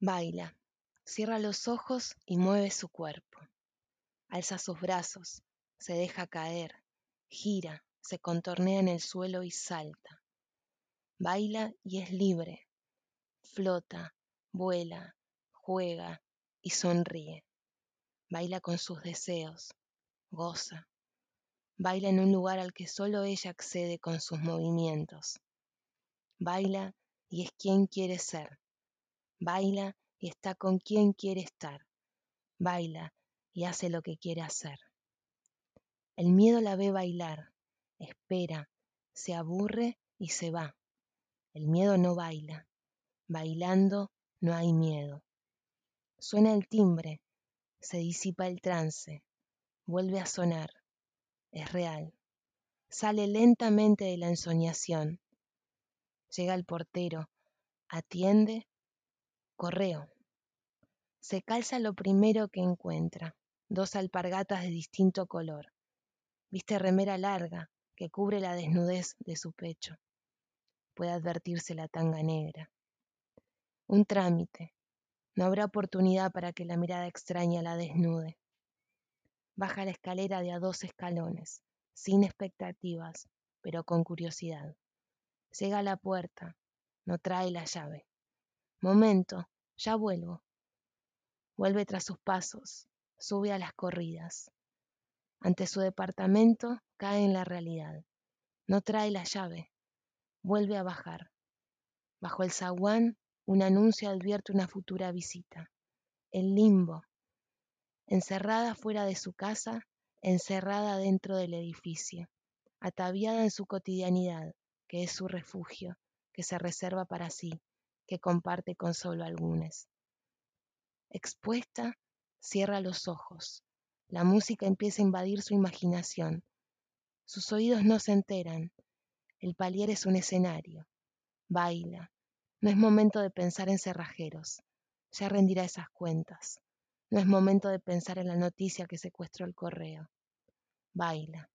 Baila, cierra los ojos y mueve su cuerpo. Alza sus brazos, se deja caer, gira, se contornea en el suelo y salta. Baila y es libre. Flota, vuela, juega y sonríe. Baila con sus deseos, goza. Baila en un lugar al que solo ella accede con sus movimientos. Baila y es quien quiere ser. Baila y está con quien quiere estar. Baila y hace lo que quiere hacer. El miedo la ve bailar, espera, se aburre y se va. El miedo no baila. Bailando no hay miedo. Suena el timbre, se disipa el trance, vuelve a sonar. Es real. Sale lentamente de la ensoñación. Llega el portero, atiende Correo. Se calza lo primero que encuentra, dos alpargatas de distinto color. Viste remera larga que cubre la desnudez de su pecho. Puede advertirse la tanga negra. Un trámite. No habrá oportunidad para que la mirada extraña la desnude. Baja la escalera de a dos escalones, sin expectativas, pero con curiosidad. Llega a la puerta, no trae la llave. Momento, ya vuelvo. Vuelve tras sus pasos, sube a las corridas. Ante su departamento cae en la realidad. No trae la llave. Vuelve a bajar. Bajo el zaguán, un anuncio advierte una futura visita. El limbo. Encerrada fuera de su casa, encerrada dentro del edificio, ataviada en su cotidianidad, que es su refugio, que se reserva para sí, que comparte con solo algunos. Expuesta, cierra los ojos. La música empieza a invadir su imaginación. Sus oídos no se enteran. El palier es un escenario. Baila. No es momento de pensar en cerrajeros. Ya rendirá esas cuentas. No es momento de pensar en la noticia que secuestró el correo. Baila.